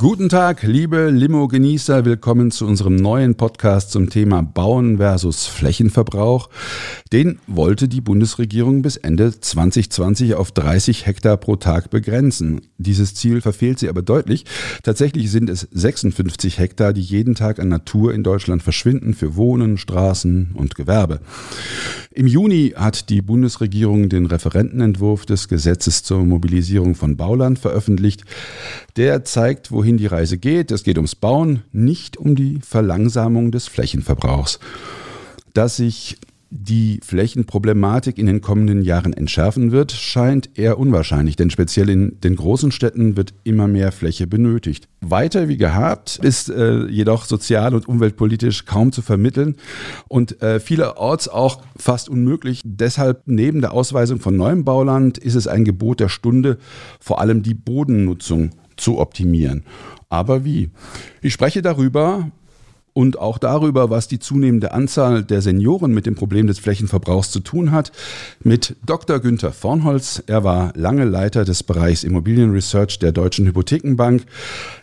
Guten Tag, liebe Limo-Genießer. Willkommen zu unserem neuen Podcast zum Thema Bauen versus Flächenverbrauch. Den wollte die Bundesregierung bis Ende 2020 auf 30 Hektar pro Tag begrenzen. Dieses Ziel verfehlt sie aber deutlich. Tatsächlich sind es 56 Hektar, die jeden Tag an Natur in Deutschland verschwinden für Wohnen, Straßen und Gewerbe. Im Juni hat die Bundesregierung den Referentenentwurf des Gesetzes zur Mobilisierung von Bauland veröffentlicht. Der zeigt, wohin die Reise geht. Es geht ums Bauen, nicht um die Verlangsamung des Flächenverbrauchs. Dass sich die Flächenproblematik in den kommenden Jahren entschärfen wird, scheint eher unwahrscheinlich, denn speziell in den großen Städten wird immer mehr Fläche benötigt. Weiter wie gehabt ist äh, jedoch sozial und umweltpolitisch kaum zu vermitteln und äh, vielerorts auch fast unmöglich. Deshalb neben der Ausweisung von neuem Bauland ist es ein Gebot der Stunde, vor allem die Bodennutzung zu optimieren. Aber wie? Ich spreche darüber und auch darüber, was die zunehmende Anzahl der Senioren mit dem Problem des Flächenverbrauchs zu tun hat, mit Dr. Günther Vornholz. Er war lange Leiter des Bereichs Immobilienresearch der Deutschen Hypothekenbank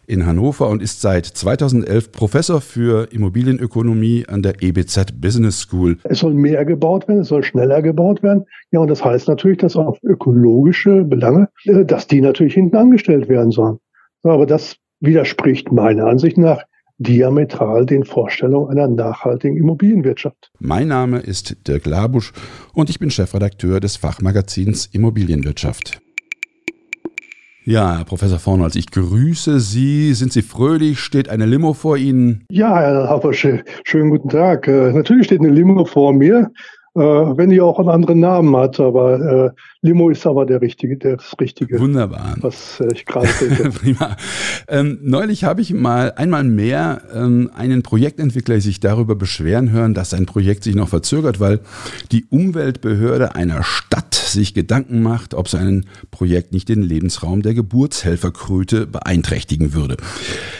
in Hannover und ist seit 2011 Professor für Immobilienökonomie an der EBZ Business School. Es soll mehr gebaut werden, es soll schneller gebaut werden. Ja, und das heißt natürlich, dass auf ökologische Belange, äh, dass die natürlich hinten angestellt werden sollen. Aber das widerspricht meiner Ansicht nach diametral den Vorstellungen einer nachhaltigen Immobilienwirtschaft. Mein Name ist Dirk Labusch und ich bin Chefredakteur des Fachmagazins Immobilienwirtschaft. Ja, Herr Professor Vornholz, ich grüße Sie. Sind Sie fröhlich? Steht eine Limo vor Ihnen? Ja, Herr Habersch, schönen guten Tag. Äh, natürlich steht eine Limo vor mir wenn die auch einen anderen Namen hat. Aber äh, Limo ist aber der richtige, das Richtige. Wunderbar. Was äh, ich gerade denke. Prima. Ähm, neulich habe ich mal einmal mehr ähm, einen Projektentwickler sich darüber beschweren hören, dass sein Projekt sich noch verzögert, weil die Umweltbehörde einer Stadt sich Gedanken macht, ob sein Projekt nicht den Lebensraum der Geburtshelferkröte beeinträchtigen würde.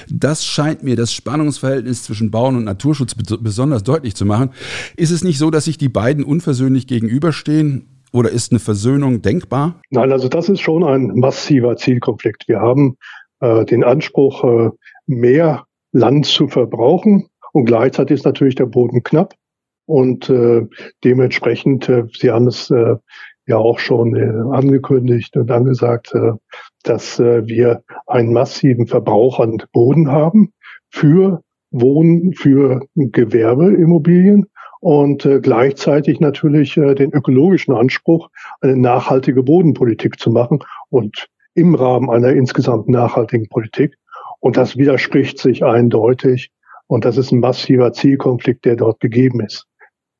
Das scheint mir das Spannungsverhältnis zwischen Bauen und Naturschutz besonders deutlich zu machen. Ist es nicht so, dass sich die beiden unversöhnlich gegenüberstehen? Oder ist eine Versöhnung denkbar? Nein, also das ist schon ein massiver Zielkonflikt. Wir haben äh, den Anspruch, äh, mehr Land zu verbrauchen und gleichzeitig ist natürlich der Boden knapp. Und äh, dementsprechend, äh, Sie haben es äh, ja auch schon äh, angekündigt und angesagt, äh, dass äh, wir einen massiven Verbrauch an Boden haben für Wohnen, für Gewerbeimmobilien und gleichzeitig natürlich den ökologischen Anspruch, eine nachhaltige Bodenpolitik zu machen und im Rahmen einer insgesamt nachhaltigen Politik. Und das widerspricht sich eindeutig. Und das ist ein massiver Zielkonflikt, der dort gegeben ist.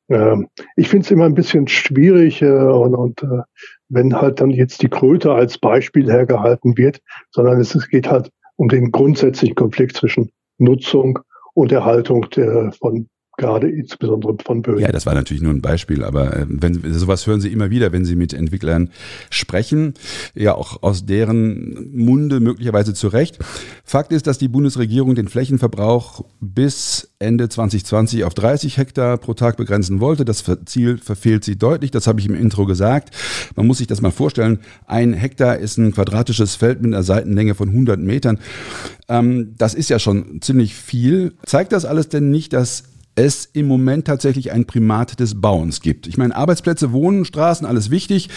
Ähm, ich finde es immer ein bisschen schwierig äh, und, und äh, wenn halt dann jetzt die Kröte als Beispiel hergehalten wird, sondern es, es geht halt um den grundsätzlichen Konflikt zwischen Nutzung und Erhaltung der, von gerade insbesondere von Böhmen. Ja, das war natürlich nur ein Beispiel, aber äh, wenn sowas hören Sie immer wieder, wenn Sie mit Entwicklern sprechen, ja auch aus deren Munde möglicherweise zu Recht. Fakt ist, dass die Bundesregierung den Flächenverbrauch bis Ende 2020 auf 30 Hektar pro Tag begrenzen wollte. Das Ziel verfehlt sie deutlich, das habe ich im Intro gesagt. Man muss sich das mal vorstellen, ein Hektar ist ein quadratisches Feld mit einer Seitenlänge von 100 Metern. Ähm, das ist ja schon ziemlich viel. Zeigt das alles denn nicht, dass es im Moment tatsächlich ein Primat des Bauens gibt. Ich meine, Arbeitsplätze, Wohnen, Straßen, alles wichtig,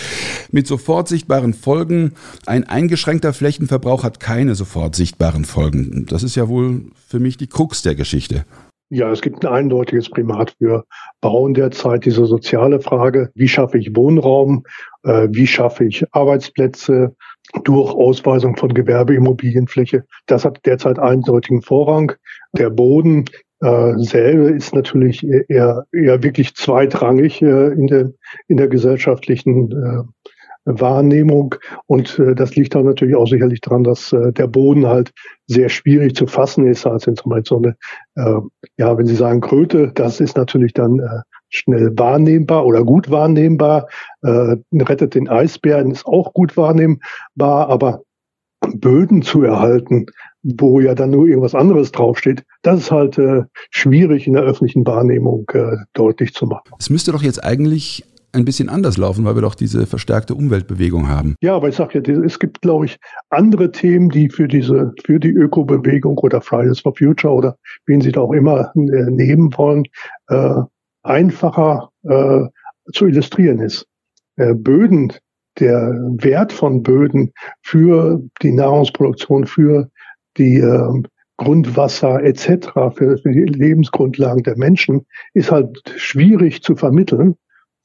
mit sofort sichtbaren Folgen. Ein eingeschränkter Flächenverbrauch hat keine sofort sichtbaren Folgen. Das ist ja wohl für mich die Krux der Geschichte. Ja, es gibt ein eindeutiges Primat für Bauen derzeit, diese soziale Frage, wie schaffe ich Wohnraum, äh, wie schaffe ich Arbeitsplätze durch Ausweisung von Gewerbeimmobilienfläche. Das hat derzeit eindeutigen Vorrang. Der Boden äh, ist natürlich eher, eher wirklich zweitrangig äh, in, der, in der gesellschaftlichen äh, Wahrnehmung. Und äh, das liegt auch natürlich auch sicherlich daran, dass äh, der Boden halt sehr schwierig zu fassen ist. Also zum Beispiel so eine, äh, ja, wenn Sie sagen Kröte, das ist natürlich dann äh, schnell wahrnehmbar oder gut wahrnehmbar. Äh, rettet den Eisbären ist auch gut wahrnehmbar, aber Böden zu erhalten, wo ja dann nur irgendwas anderes draufsteht, das ist halt äh, schwierig in der öffentlichen Wahrnehmung äh, deutlich zu machen. Es müsste doch jetzt eigentlich ein bisschen anders laufen, weil wir doch diese verstärkte Umweltbewegung haben. Ja, aber ich sage ja, es gibt, glaube ich, andere Themen, die für diese, für die Ökobewegung oder Fridays for Future oder wen sie da auch immer äh, nehmen wollen, äh, einfacher äh, zu illustrieren ist. Äh, Böden, der Wert von Böden für die Nahrungsproduktion, für die äh, Grundwasser etc., für, für die Lebensgrundlagen der Menschen, ist halt schwierig zu vermitteln.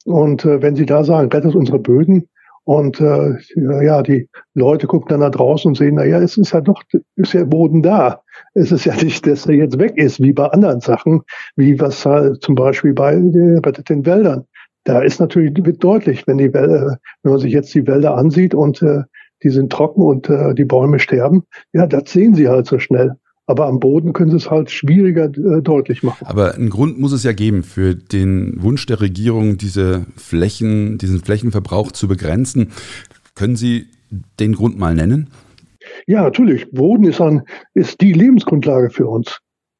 Und äh, wenn Sie da sagen, rettet unsere Böden, und äh, ja, die Leute gucken dann da draußen und sehen, na ja, es ist ja doch, ist ja Boden da. Es ist ja nicht, dass er jetzt weg ist, wie bei anderen Sachen, wie was halt zum Beispiel bei äh, Rettet den Wäldern. Da ist natürlich wird deutlich, wenn die Wälder, wenn man sich jetzt die Wälder ansieht und äh, die sind trocken und äh, die Bäume sterben, ja, das sehen sie halt so schnell. Aber am Boden können sie es halt schwieriger äh, deutlich machen. Aber einen Grund muss es ja geben für den Wunsch der Regierung, diese Flächen, diesen Flächenverbrauch zu begrenzen. Können Sie den Grund mal nennen? Ja, natürlich. Boden ist, ein, ist die Lebensgrundlage für uns,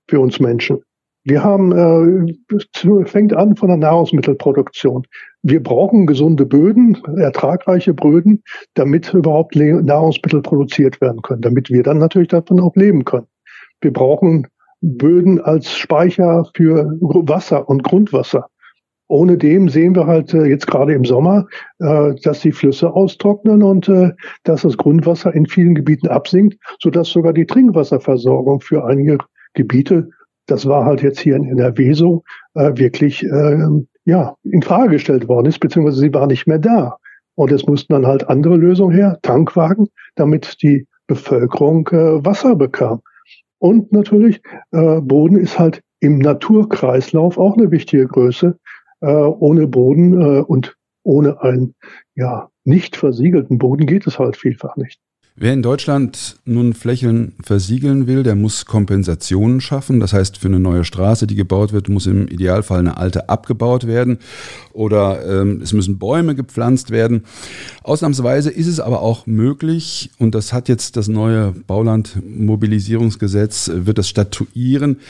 für uns Menschen. Wir haben, äh, fängt an von der Nahrungsmittelproduktion. Wir brauchen gesunde Böden, ertragreiche Böden, damit überhaupt Nahrungsmittel produziert werden können, damit wir dann natürlich davon auch leben können. Wir brauchen Böden als Speicher für Wasser und Grundwasser. Ohne dem sehen wir halt äh, jetzt gerade im Sommer, äh, dass die Flüsse austrocknen und äh, dass das Grundwasser in vielen Gebieten absinkt, sodass sogar die Trinkwasserversorgung für einige Gebiete, das war halt jetzt hier in NRW so, äh, wirklich äh, ja, in Frage gestellt worden ist, beziehungsweise sie war nicht mehr da. Und es mussten dann halt andere Lösungen her, Tankwagen, damit die Bevölkerung äh, Wasser bekam. Und natürlich, äh, Boden ist halt im Naturkreislauf auch eine wichtige Größe. Äh, ohne Boden äh, und ohne einen ja, nicht versiegelten Boden geht es halt vielfach nicht. Wer in Deutschland nun Flächen versiegeln will, der muss Kompensationen schaffen. Das heißt, für eine neue Straße, die gebaut wird, muss im Idealfall eine alte abgebaut werden oder ähm, es müssen Bäume gepflanzt werden. Ausnahmsweise ist es aber auch möglich, und das hat jetzt das neue Baulandmobilisierungsgesetz, wird das statuieren,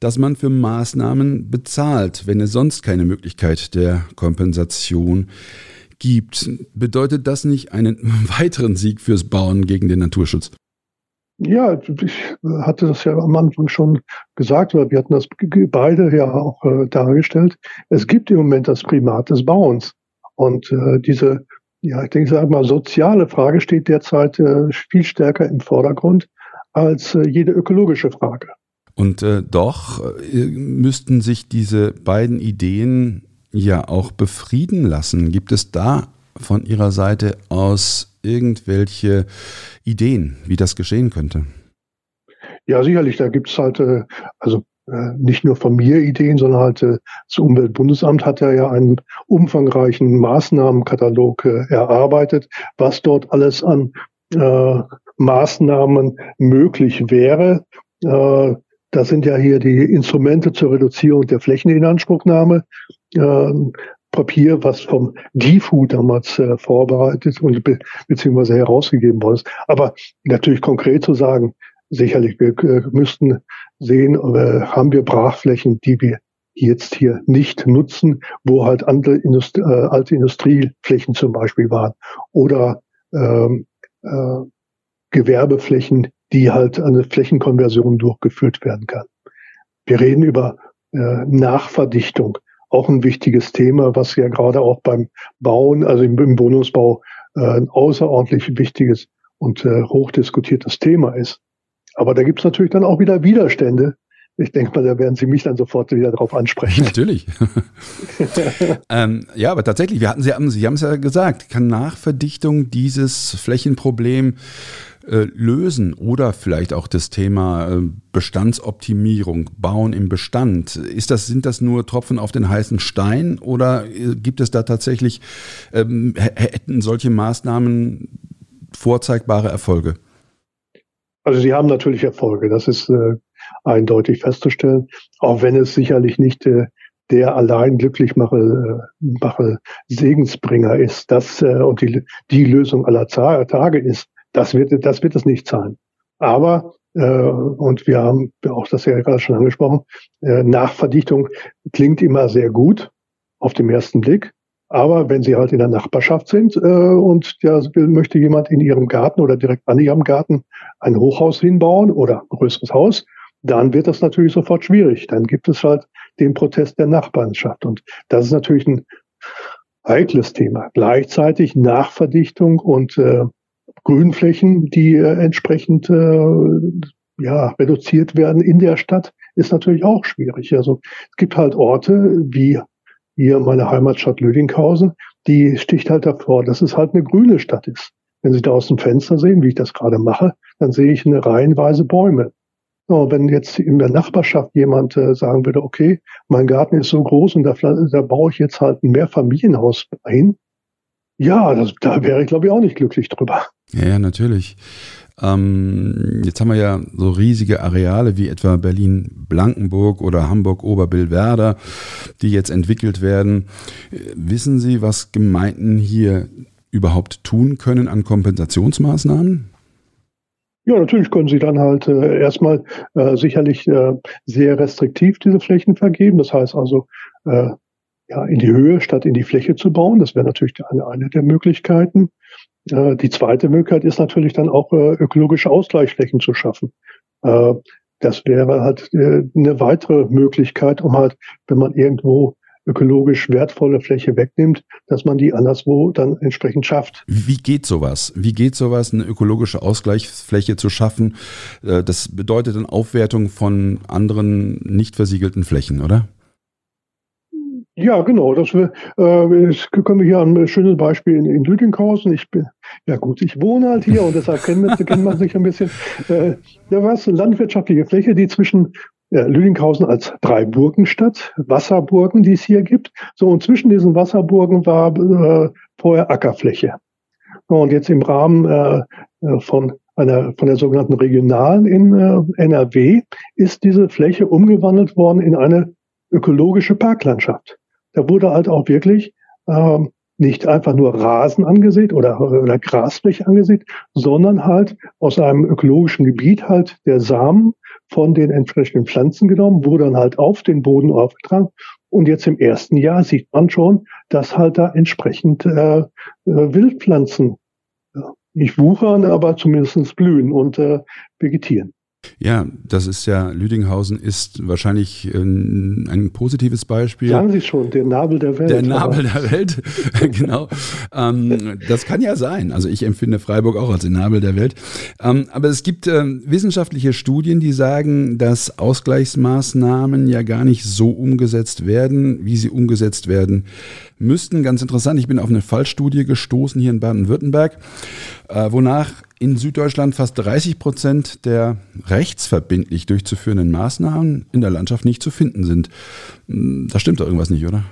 dass man für Maßnahmen bezahlt, wenn es sonst keine Möglichkeit der Kompensation gibt gibt, bedeutet das nicht einen weiteren Sieg fürs Bauen gegen den Naturschutz? Ja, ich hatte das ja am Anfang schon gesagt, weil wir hatten das beide ja auch äh, dargestellt. Es gibt im Moment das Primat des Bauens. Und äh, diese, ja, ich denke, sag mal, soziale Frage steht derzeit äh, viel stärker im Vordergrund als äh, jede ökologische Frage. Und äh, doch äh, müssten sich diese beiden Ideen ja auch befrieden lassen. Gibt es da von Ihrer Seite aus irgendwelche Ideen, wie das geschehen könnte? Ja, sicherlich. Da gibt es halt, äh, also äh, nicht nur von mir Ideen, sondern halt äh, das Umweltbundesamt hat ja, einen umfangreichen Maßnahmenkatalog erarbeitet, was dort alles an äh, Maßnahmen möglich wäre. Äh, das sind ja hier die Instrumente zur Reduzierung der Flächeninanspruchnahme äh, Papier, was vom DIFU damals äh, vorbereitet und be beziehungsweise herausgegeben worden ist. Aber natürlich konkret zu sagen, sicherlich, wir äh, müssten sehen, äh, haben wir Brachflächen, die wir jetzt hier nicht nutzen, wo halt andere Indust äh, alte Industrieflächen zum Beispiel waren oder ähm, äh, Gewerbeflächen, die halt eine Flächenkonversion durchgeführt werden kann. Wir reden über äh, Nachverdichtung auch ein wichtiges Thema, was ja gerade auch beim Bauen, also im, im Wohnungsbau, äh, ein außerordentlich wichtiges und äh, hochdiskutiertes Thema ist. Aber da gibt es natürlich dann auch wieder Widerstände. Ich denke mal, da werden Sie mich dann sofort wieder darauf ansprechen. Natürlich. ähm, ja, aber tatsächlich, wir hatten Sie, haben, Sie haben es ja gesagt, kann Nachverdichtung dieses Flächenproblem äh, lösen? Oder vielleicht auch das Thema äh, Bestandsoptimierung, Bauen im Bestand. Ist das, sind das nur Tropfen auf den heißen Stein oder äh, gibt es da tatsächlich, ähm, hätten solche Maßnahmen vorzeigbare Erfolge? Also sie haben natürlich Erfolge, das ist äh, eindeutig festzustellen, auch wenn es sicherlich nicht äh, der allein glücklich mache, mache Segensbringer ist, das äh, und die, die Lösung aller Tage ist, das wird, das wird es nicht sein. Aber äh, und wir haben auch das ja gerade schon angesprochen, äh, Nachverdichtung klingt immer sehr gut auf den ersten Blick. Aber wenn Sie halt in der Nachbarschaft sind äh, und ja, möchte jemand in Ihrem Garten oder direkt an Ihrem Garten ein Hochhaus hinbauen oder ein größeres Haus, dann wird das natürlich sofort schwierig. Dann gibt es halt den Protest der Nachbarschaft. Und das ist natürlich ein heikles Thema. Gleichzeitig Nachverdichtung und äh, Grünflächen, die äh, entsprechend äh, ja, reduziert werden in der Stadt, ist natürlich auch schwierig. Also es gibt halt Orte wie hier meine Heimatstadt Lüdinghausen, die sticht halt davor, dass es halt eine grüne Stadt ist. Wenn Sie da aus dem Fenster sehen, wie ich das gerade mache, dann sehe ich eine reihenweise Bäume. So, wenn jetzt in der Nachbarschaft jemand äh, sagen würde, okay, mein Garten ist so groß und da, da baue ich jetzt halt ein Mehrfamilienhaus ein, ja, das, da wäre ich glaube ich auch nicht glücklich drüber. Ja, ja natürlich. Ähm, jetzt haben wir ja so riesige Areale wie etwa Berlin-Blankenburg oder Hamburg-Oberbillwerder, die jetzt entwickelt werden. Wissen Sie, was Gemeinden hier überhaupt tun können an Kompensationsmaßnahmen? Ja, natürlich können Sie dann halt äh, erstmal äh, sicherlich äh, sehr restriktiv diese Flächen vergeben. Das heißt also, äh, ja, in die Höhe statt in die Fläche zu bauen. Das wäre natürlich eine, eine der Möglichkeiten. Äh, die zweite Möglichkeit ist natürlich dann auch äh, ökologische Ausgleichsflächen zu schaffen. Äh, das wäre halt äh, eine weitere Möglichkeit, um halt, wenn man irgendwo ökologisch wertvolle Fläche wegnimmt, dass man die anderswo dann entsprechend schafft. Wie geht sowas? Wie geht sowas, eine ökologische Ausgleichsfläche zu schaffen? Äh, das bedeutet eine Aufwertung von anderen nicht versiegelten Flächen, oder? Ja, genau. Das, äh, das können wir hier ein schönes Beispiel in, in Lüdinghausen. Ich bin, ja gut, ich wohne halt hier und deshalb kennt man, kennt man sich ein bisschen. Äh, da war es eine landwirtschaftliche Fläche, die zwischen ja, Lüdinghausen als drei Burgenstadt, Wasserburgen, die es hier gibt. So, und zwischen diesen Wasserburgen war äh, vorher Ackerfläche. Und jetzt im Rahmen äh, äh von einer, von der sogenannten Regionalen in äh, NRW ist diese Fläche umgewandelt worden in eine ökologische Parklandschaft. Da wurde halt auch wirklich ähm, nicht einfach nur Rasen angesät oder, oder Grasfläche angesät, sondern halt aus einem ökologischen Gebiet halt der Samen von den entsprechenden Pflanzen genommen, wurde dann halt auf den Boden aufgetragen. Und jetzt im ersten Jahr sieht man schon, dass halt da entsprechend äh, äh, Wildpflanzen nicht wuchern, aber zumindest blühen und äh, vegetieren. Ja, das ist ja, Lüdinghausen ist wahrscheinlich ein, ähm, ein positives Beispiel. Sagen Sie schon, der Nabel der Welt. Der Nabel der Welt, genau. Ähm, das kann ja sein. Also ich empfinde Freiburg auch als den Nabel der Welt. Ähm, aber es gibt äh, wissenschaftliche Studien, die sagen, dass Ausgleichsmaßnahmen ja gar nicht so umgesetzt werden, wie sie umgesetzt werden müssten. Ganz interessant, ich bin auf eine Fallstudie gestoßen hier in Baden-Württemberg, äh, wonach in Süddeutschland fast 30 Prozent der rechtsverbindlich durchzuführenden Maßnahmen in der Landschaft nicht zu finden sind. Hm, da stimmt doch irgendwas nicht, oder?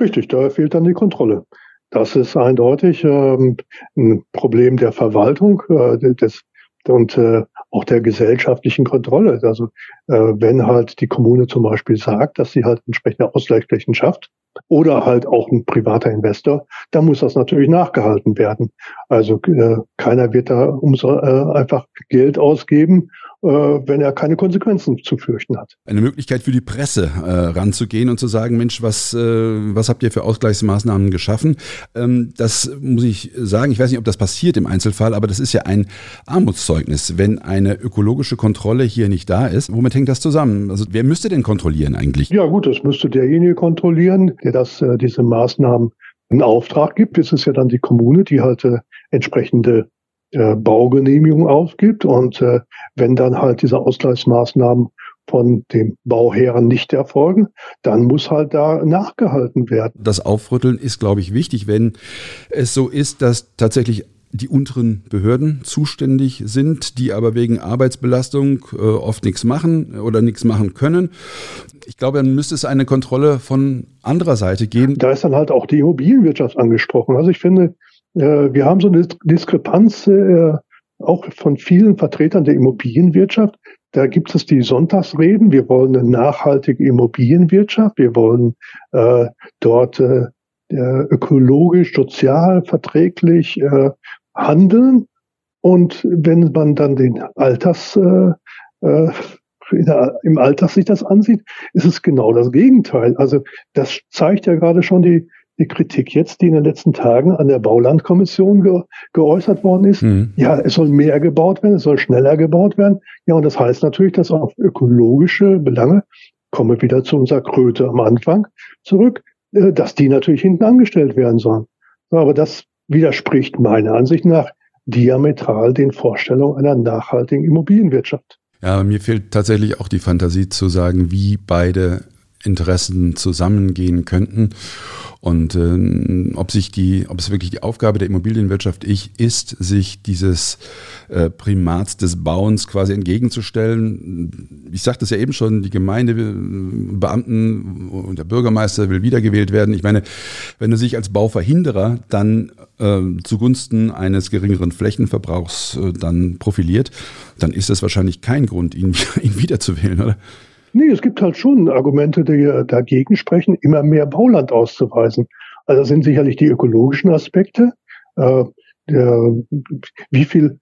Richtig, da fehlt dann die Kontrolle. Das ist eindeutig ähm, ein Problem der Verwaltung äh, des, und äh, auch der gesellschaftlichen Kontrolle. Also äh, wenn halt die Kommune zum Beispiel sagt, dass sie halt entsprechende Ausgleichsflächen schafft, oder halt auch ein privater Investor, da muss das natürlich nachgehalten werden. Also äh, keiner wird da umso, äh, einfach Geld ausgeben, wenn er keine Konsequenzen zu fürchten hat. Eine Möglichkeit für die Presse äh, ranzugehen und zu sagen, Mensch, was, äh, was habt ihr für Ausgleichsmaßnahmen geschaffen? Ähm, das muss ich sagen, ich weiß nicht, ob das passiert im Einzelfall, aber das ist ja ein Armutszeugnis, wenn eine ökologische Kontrolle hier nicht da ist. Womit hängt das zusammen? Also wer müsste denn kontrollieren eigentlich? Ja gut, das müsste derjenige kontrollieren, der das, äh, diese Maßnahmen in Auftrag gibt. Es ist ja dann die Kommune, die halt äh, entsprechende äh, Baugenehmigung aufgibt. Und äh, wenn dann halt diese Ausgleichsmaßnahmen von dem Bauherren nicht erfolgen, dann muss halt da nachgehalten werden. Das Aufrütteln ist, glaube ich, wichtig, wenn es so ist, dass tatsächlich die unteren Behörden zuständig sind, die aber wegen Arbeitsbelastung äh, oft nichts machen oder nichts machen können. Ich glaube, dann müsste es eine Kontrolle von anderer Seite geben. Da ist dann halt auch die Immobilienwirtschaft angesprochen. Also ich finde, wir haben so eine Diskrepanz äh, auch von vielen Vertretern der Immobilienwirtschaft. Da gibt es die Sonntagsreden. Wir wollen eine nachhaltige Immobilienwirtschaft. Wir wollen äh, dort äh, ökologisch, sozial, verträglich äh, handeln. Und wenn man dann den Alters, äh, äh, im Alltag sich das ansieht, ist es genau das Gegenteil. Also das zeigt ja gerade schon die, die Kritik jetzt, die in den letzten Tagen an der Baulandkommission ge geäußert worden ist. Mhm. Ja, es soll mehr gebaut werden, es soll schneller gebaut werden. Ja, und das heißt natürlich, dass auf ökologische Belange, komme wieder zu unserer Kröte am Anfang zurück, äh, dass die natürlich hinten angestellt werden sollen. Aber das widerspricht meiner Ansicht nach diametral den Vorstellungen einer nachhaltigen Immobilienwirtschaft. Ja, mir fehlt tatsächlich auch die Fantasie zu sagen, wie beide Interessen zusammengehen könnten und äh, ob sich die, ob es wirklich die Aufgabe der Immobilienwirtschaft ich ist, sich dieses äh, Primats des Bauens quasi entgegenzustellen. Ich sagte es ja eben schon, die Gemeindebeamten und der Bürgermeister will wiedergewählt werden. Ich meine, wenn er sich als Bauverhinderer dann äh, zugunsten eines geringeren Flächenverbrauchs äh, dann profiliert, dann ist das wahrscheinlich kein Grund, ihn, ihn wiederzuwählen, oder? Nee, es gibt halt schon Argumente, die dagegen sprechen, immer mehr Bauland auszuweisen. Also das sind sicherlich die ökologischen Aspekte. Äh, der, wie viel,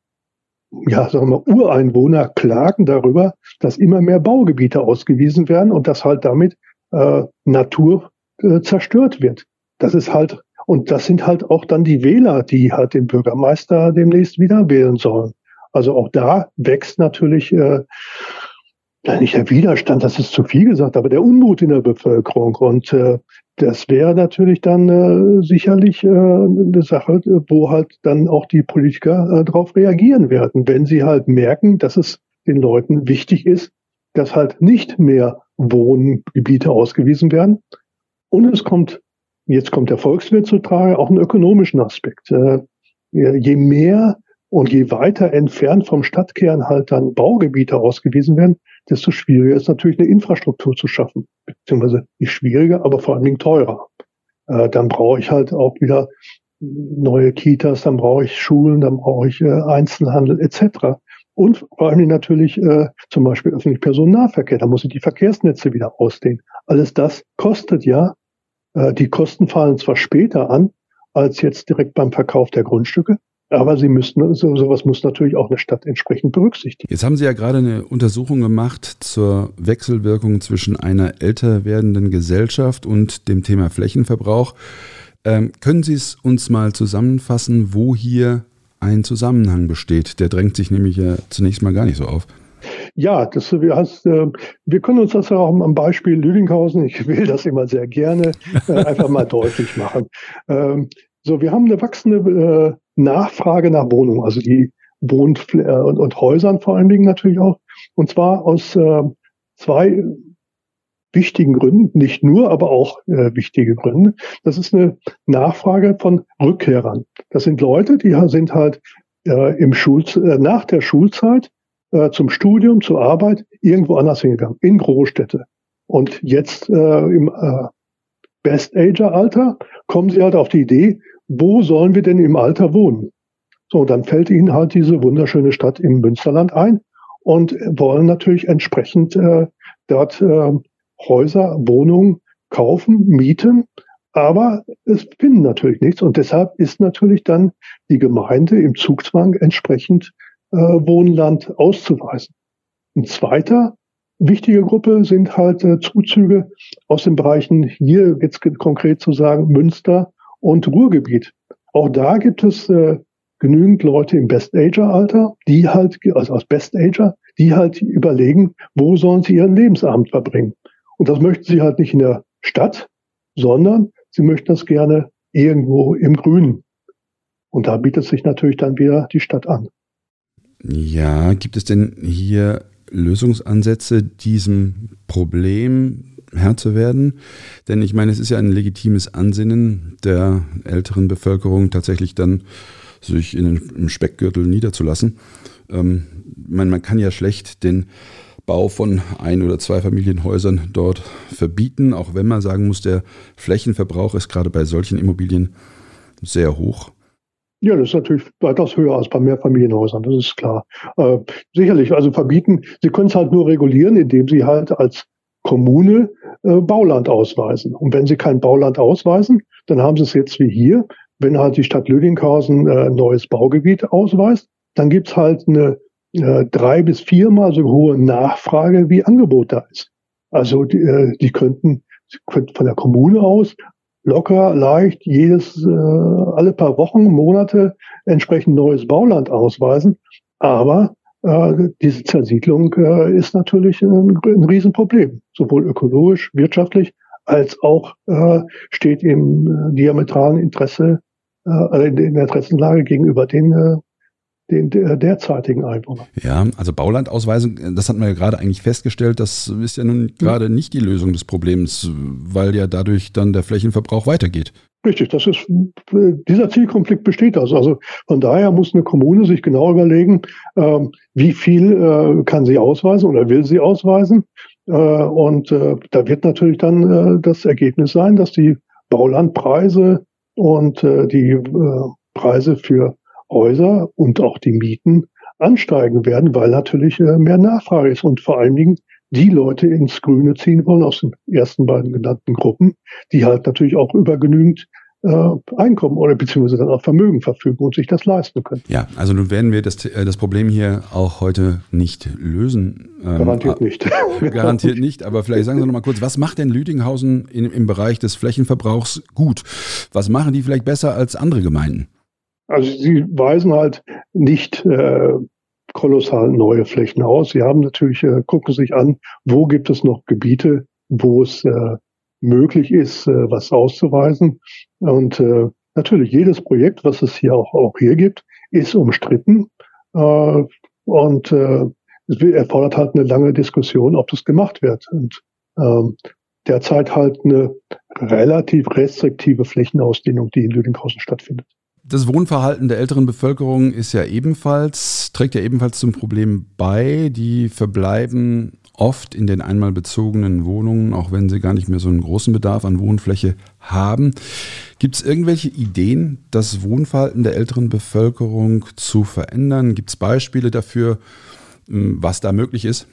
ja, sagen wir Ureinwohner klagen darüber, dass immer mehr Baugebiete ausgewiesen werden und dass halt damit äh, Natur äh, zerstört wird. Das ist halt, und das sind halt auch dann die Wähler, die halt den Bürgermeister demnächst wieder wählen sollen. Also auch da wächst natürlich äh, nicht der Widerstand, das ist zu viel gesagt, aber der Unmut in der Bevölkerung. Und äh, das wäre natürlich dann äh, sicherlich äh, eine Sache, wo halt dann auch die Politiker äh, darauf reagieren werden, wenn sie halt merken, dass es den Leuten wichtig ist, dass halt nicht mehr Wohngebiete ausgewiesen werden. Und es kommt, jetzt kommt der Volkswirt zu tragen, auch einen ökonomischen Aspekt. Äh, je mehr und je weiter entfernt vom Stadtkern halt dann Baugebiete ausgewiesen werden, desto schwieriger ist natürlich eine Infrastruktur zu schaffen. Beziehungsweise nicht schwieriger, aber vor allen Dingen teurer. Äh, dann brauche ich halt auch wieder neue Kitas, dann brauche ich Schulen, dann brauche ich äh, Einzelhandel etc. Und vor allen natürlich äh, zum Beispiel öffentlich Personennahverkehr. Da muss ich die Verkehrsnetze wieder ausdehnen. Alles das kostet ja. Äh, die Kosten fallen zwar später an, als jetzt direkt beim Verkauf der Grundstücke, aber sie müssten, so, sowas muss natürlich auch eine Stadt entsprechend berücksichtigen. Jetzt haben Sie ja gerade eine Untersuchung gemacht zur Wechselwirkung zwischen einer älter werdenden Gesellschaft und dem Thema Flächenverbrauch. Ähm, können Sie es uns mal zusammenfassen, wo hier ein Zusammenhang besteht? Der drängt sich nämlich ja zunächst mal gar nicht so auf. Ja, das, wir, hast, äh, wir können uns das ja auch am Beispiel Lüdinghausen, ich will das immer sehr gerne, äh, einfach mal deutlich machen. Ähm, so, wir haben eine wachsende äh, Nachfrage nach Wohnungen, also die Wohn- äh, und, und, Häusern vor allen Dingen natürlich auch. Und zwar aus äh, zwei wichtigen Gründen, nicht nur, aber auch äh, wichtige Gründe. Das ist eine Nachfrage von Rückkehrern. Das sind Leute, die sind halt äh, im Schul äh, nach der Schulzeit äh, zum Studium, zur Arbeit irgendwo anders hingegangen, in Großstädte. Und jetzt äh, im äh, Best-Ager-Alter kommen sie halt auf die Idee, wo sollen wir denn im Alter wohnen? So, dann fällt ihnen halt diese wunderschöne Stadt im Münsterland ein und wollen natürlich entsprechend äh, dort äh, Häuser, Wohnungen kaufen, mieten, aber es finden natürlich nichts und deshalb ist natürlich dann die Gemeinde im Zugzwang entsprechend äh, Wohnland auszuweisen. Ein zweiter wichtige Gruppe sind halt äh, Zuzüge aus den Bereichen hier jetzt konkret zu sagen Münster und Ruhrgebiet. Auch da gibt es äh, genügend Leute im Best-Ager-Alter, die halt, also aus Best-Ager, die halt überlegen, wo sollen sie ihren Lebensabend verbringen. Und das möchten sie halt nicht in der Stadt, sondern sie möchten das gerne irgendwo im Grünen. Und da bietet sich natürlich dann wieder die Stadt an. Ja, gibt es denn hier Lösungsansätze diesem Problem Herr zu werden. Denn ich meine, es ist ja ein legitimes Ansinnen der älteren Bevölkerung, tatsächlich dann sich in, im Speckgürtel niederzulassen. Ähm, man, man kann ja schlecht den Bau von ein oder zwei Familienhäusern dort verbieten, auch wenn man sagen muss, der Flächenverbrauch ist gerade bei solchen Immobilien sehr hoch. Ja, das ist natürlich weitaus höher als bei Mehrfamilienhäusern, das ist klar. Äh, sicherlich, also verbieten, Sie können es halt nur regulieren, indem Sie halt als Kommune äh, Bauland ausweisen. Und wenn Sie kein Bauland ausweisen, dann haben Sie es jetzt wie hier, wenn halt die Stadt Lüdinghausen äh, neues Baugebiet ausweist, dann gibt's halt eine äh, drei bis viermal so hohe Nachfrage wie Angebot da ist. Also die, äh, die könnten, könnten von der Kommune aus locker, leicht, jedes, äh, alle paar Wochen, Monate entsprechend neues Bauland ausweisen. Aber diese Zersiedlung äh, ist natürlich ein, Riesenproblem, sowohl ökologisch, wirtschaftlich, als auch äh, steht im äh, diametralen Interesse, äh, in der Interessenlage gegenüber den äh, den der derzeitigen Einwohner. Ja, also Baulandausweisung, das hatten wir ja gerade eigentlich festgestellt, das ist ja nun gerade nicht die Lösung des Problems, weil ja dadurch dann der Flächenverbrauch weitergeht. Richtig, das ist dieser Zielkonflikt besteht also. Also von daher muss eine Kommune sich genau überlegen, äh, wie viel äh, kann sie ausweisen oder will sie ausweisen. Äh, und äh, da wird natürlich dann äh, das Ergebnis sein, dass die Baulandpreise und äh, die Preise für Häuser und auch die Mieten ansteigen werden, weil natürlich äh, mehr Nachfrage ist und vor allen Dingen die Leute ins Grüne ziehen wollen aus den ersten beiden genannten Gruppen, die halt natürlich auch über genügend äh, Einkommen oder beziehungsweise dann auch Vermögen verfügen und sich das leisten können. Ja, also nun werden wir das, äh, das Problem hier auch heute nicht lösen. Ähm, garantiert nicht. garantiert nicht, aber vielleicht sagen Sie noch mal kurz, was macht denn Lüdinghausen in, im Bereich des Flächenverbrauchs gut? Was machen die vielleicht besser als andere Gemeinden? Also sie weisen halt nicht äh, kolossal neue Flächen aus. Sie haben natürlich, äh, gucken sich an, wo gibt es noch Gebiete, wo es äh, möglich ist, äh, was auszuweisen. Und äh, natürlich jedes Projekt, was es hier auch, auch hier gibt, ist umstritten. Äh, und äh, es erfordert halt eine lange Diskussion, ob das gemacht wird. Und ähm, derzeit halt eine relativ restriktive Flächenausdehnung, die in Lüdinghausen stattfindet. Das Wohnverhalten der älteren Bevölkerung ist ja ebenfalls, trägt ja ebenfalls zum Problem bei. Die verbleiben oft in den einmal bezogenen Wohnungen, auch wenn sie gar nicht mehr so einen großen Bedarf an Wohnfläche haben. Gibt es irgendwelche Ideen, das Wohnverhalten der älteren Bevölkerung zu verändern? Gibt es Beispiele dafür, hm, was da möglich ist?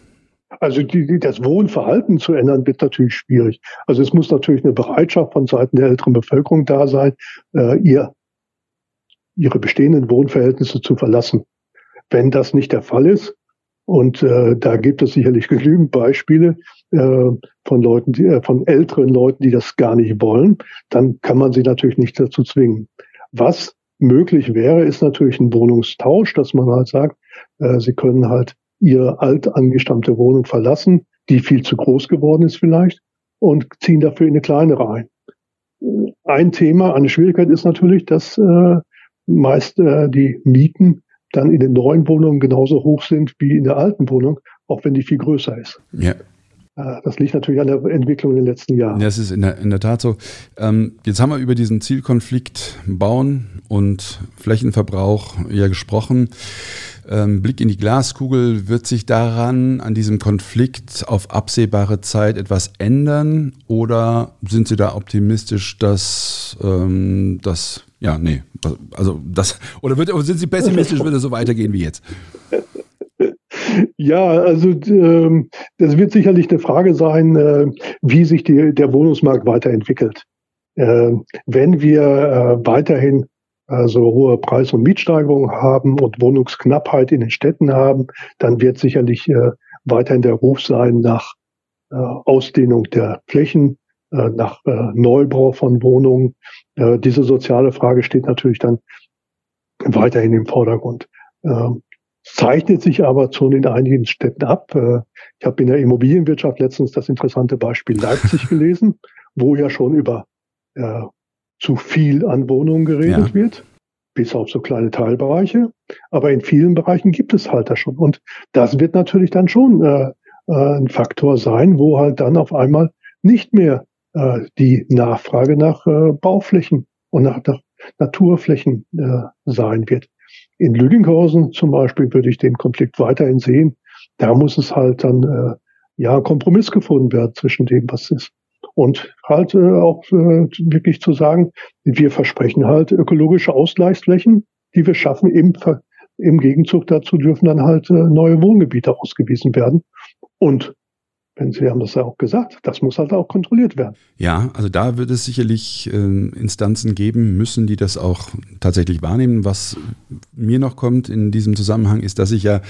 Also die, das Wohnverhalten zu ändern, wird natürlich schwierig. Also es muss natürlich eine Bereitschaft von Seiten der älteren Bevölkerung da sein, äh, ihr ihre bestehenden Wohnverhältnisse zu verlassen. Wenn das nicht der Fall ist, und äh, da gibt es sicherlich genügend Beispiele äh, von Leuten, die, äh, von älteren Leuten, die das gar nicht wollen, dann kann man sie natürlich nicht dazu zwingen. Was möglich wäre, ist natürlich ein Wohnungstausch, dass man halt sagt, äh, sie können halt ihre alt angestammte Wohnung verlassen, die viel zu groß geworden ist vielleicht, und ziehen dafür in eine kleinere ein. Ein Thema, eine Schwierigkeit ist natürlich, dass äh, meist äh, die Mieten dann in den neuen Wohnungen genauso hoch sind wie in der alten Wohnung, auch wenn die viel größer ist. Ja. Äh, das liegt natürlich an der Entwicklung in den letzten Jahren. Das ist in der, in der Tat so. Ähm, jetzt haben wir über diesen Zielkonflikt Bauen und Flächenverbrauch ja gesprochen. Ähm, Blick in die Glaskugel, wird sich daran, an diesem Konflikt auf absehbare Zeit etwas ändern oder sind Sie da optimistisch, dass ähm, das ja, nee. Also das oder wird sind Sie pessimistisch, würde es so weitergehen wie jetzt? Ja, also ähm, das wird sicherlich eine Frage sein, äh, wie sich die, der Wohnungsmarkt weiterentwickelt. Äh, wenn wir äh, weiterhin also hohe Preis- und Mietsteigerungen haben und Wohnungsknappheit in den Städten haben, dann wird sicherlich äh, weiterhin der Ruf sein nach äh, Ausdehnung der Flächen, äh, nach äh, Neubau von Wohnungen. Äh, diese soziale Frage steht natürlich dann weiterhin im Vordergrund. Ähm, zeichnet sich aber schon in einigen Städten ab. Ich habe in der Immobilienwirtschaft letztens das interessante Beispiel Leipzig gelesen, wo ja schon über äh, zu viel an Wohnungen geredet ja. wird, bis auf so kleine Teilbereiche. Aber in vielen Bereichen gibt es halt das schon. Und das wird natürlich dann schon äh, ein Faktor sein, wo halt dann auf einmal nicht mehr äh, die Nachfrage nach äh, Bauflächen und nach, Naturflächen äh, sein wird. In Lüdinghausen zum Beispiel würde ich den Konflikt weiterhin sehen. Da muss es halt dann ja Kompromiss gefunden werden zwischen dem, was ist. Und halt äh, auch äh, wirklich zu sagen, wir versprechen halt ökologische Ausgleichsflächen, die wir schaffen. Im, im Gegenzug dazu dürfen dann halt äh, neue Wohngebiete ausgewiesen werden. Und wenn Sie haben das ja auch gesagt, das muss halt auch kontrolliert werden. Ja, also da wird es sicherlich äh, Instanzen geben müssen, die das auch tatsächlich wahrnehmen. Was mir noch kommt in diesem Zusammenhang ist, dass ich ja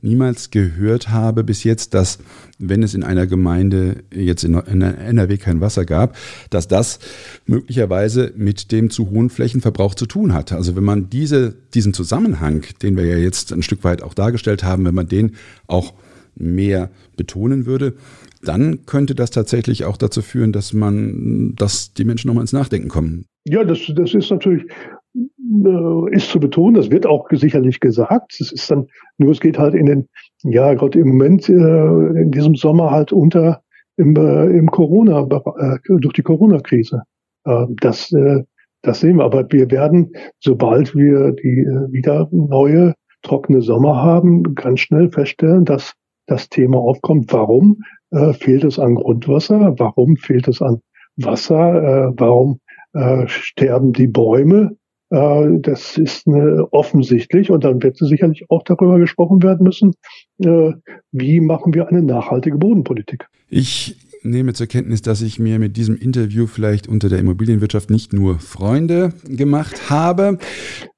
niemals gehört habe bis jetzt, dass wenn es in einer Gemeinde jetzt in, in NRW kein Wasser gab, dass das möglicherweise mit dem zu hohen Flächenverbrauch zu tun hat. Also wenn man diese, diesen Zusammenhang, den wir ja jetzt ein Stück weit auch dargestellt haben, wenn man den auch mehr betonen würde, dann könnte das tatsächlich auch dazu führen, dass man, dass die Menschen nochmal ins Nachdenken kommen. Ja, das, das ist natürlich, äh, ist zu betonen, das wird auch sicherlich gesagt. Es ist dann, nur es geht halt in den, ja, gerade im Moment, äh, in diesem Sommer halt unter im, äh, im Corona, durch die Corona-Krise. Das, das sehen wir. Aber wir werden, sobald wir die wieder neue trockene Sommer haben, ganz schnell feststellen, dass das Thema aufkommt, warum äh, fehlt es an Grundwasser, warum fehlt es an Wasser, äh, warum äh, sterben die Bäume. Äh, das ist offensichtlich und dann wird sicherlich auch darüber gesprochen werden müssen, äh, wie machen wir eine nachhaltige Bodenpolitik. Ich nehme zur Kenntnis, dass ich mir mit diesem Interview vielleicht unter der Immobilienwirtschaft nicht nur Freunde gemacht habe.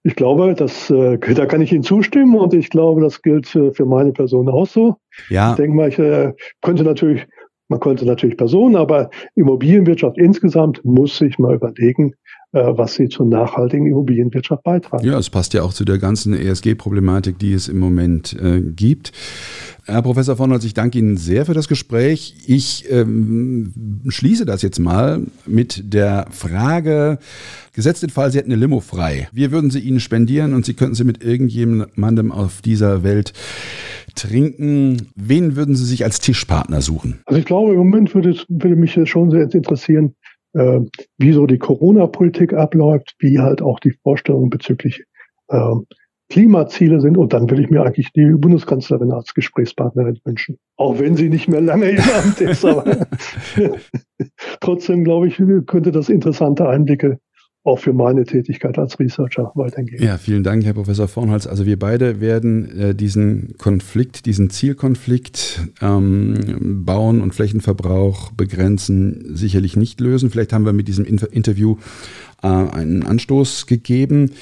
Ich glaube, das, äh, da kann ich Ihnen zustimmen und ich glaube, das gilt für meine Person auch so. Ja. Ich denke mal, ich äh, könnte natürlich, man könnte natürlich Personen, aber Immobilienwirtschaft insgesamt muss sich mal überlegen, was sie zur nachhaltigen Immobilienwirtschaft beitragen. Ja, es passt ja auch zu der ganzen ESG-Problematik, die es im Moment äh, gibt. Herr Professor von Holz, ich danke Ihnen sehr für das Gespräch. Ich ähm, schließe das jetzt mal mit der Frage, gesetzt den Fall, Sie hätten eine Limo frei. Wir würden sie Ihnen spendieren und Sie könnten sie mit irgendjemandem auf dieser Welt trinken. Wen würden Sie sich als Tischpartner suchen? Also ich glaube, im Moment würde, würde mich schon sehr interessieren, äh, wie so die Corona-Politik abläuft, wie halt auch die Vorstellungen bezüglich äh, Klimaziele sind. Und dann will ich mir eigentlich die Bundeskanzlerin als Gesprächspartnerin wünschen. Auch wenn sie nicht mehr lange im Amt ist. Aber trotzdem, glaube ich, könnte das interessante Einblicke auch für meine Tätigkeit als Researcher weitergehen. Ja, vielen Dank, Herr Professor Vornholz. Also wir beide werden äh, diesen Konflikt, diesen Zielkonflikt ähm, Bauen und Flächenverbrauch begrenzen sicherlich nicht lösen. Vielleicht haben wir mit diesem Inter Interview äh, einen Anstoß gegeben.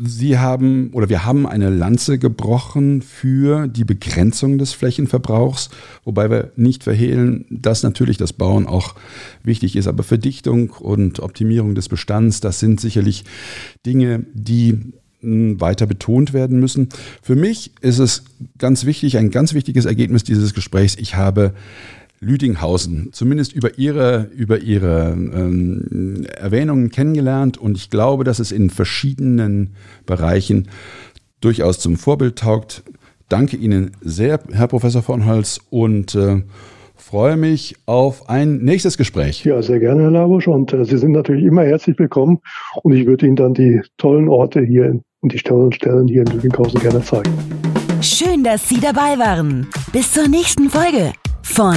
Sie haben oder wir haben eine Lanze gebrochen für die Begrenzung des Flächenverbrauchs, wobei wir nicht verhehlen, dass natürlich das Bauen auch wichtig ist. Aber Verdichtung und Optimierung des Bestands, das sind sicherlich Dinge, die hm, weiter betont werden müssen. Für mich ist es ganz wichtig, ein ganz wichtiges Ergebnis dieses Gesprächs. Ich habe Lüdinghausen zumindest über ihre, über ihre ähm, Erwähnungen kennengelernt und ich glaube, dass es in verschiedenen Bereichen durchaus zum Vorbild taugt. Danke Ihnen sehr, Herr Professor von Hals, und äh, freue mich auf ein nächstes Gespräch. Ja, sehr gerne, Herr Labusch. Und äh, Sie sind natürlich immer herzlich willkommen. Und ich würde Ihnen dann die tollen Orte hier und die tollen Stellen hier in Lüdinghausen gerne zeigen. Schön, dass Sie dabei waren. Bis zur nächsten Folge von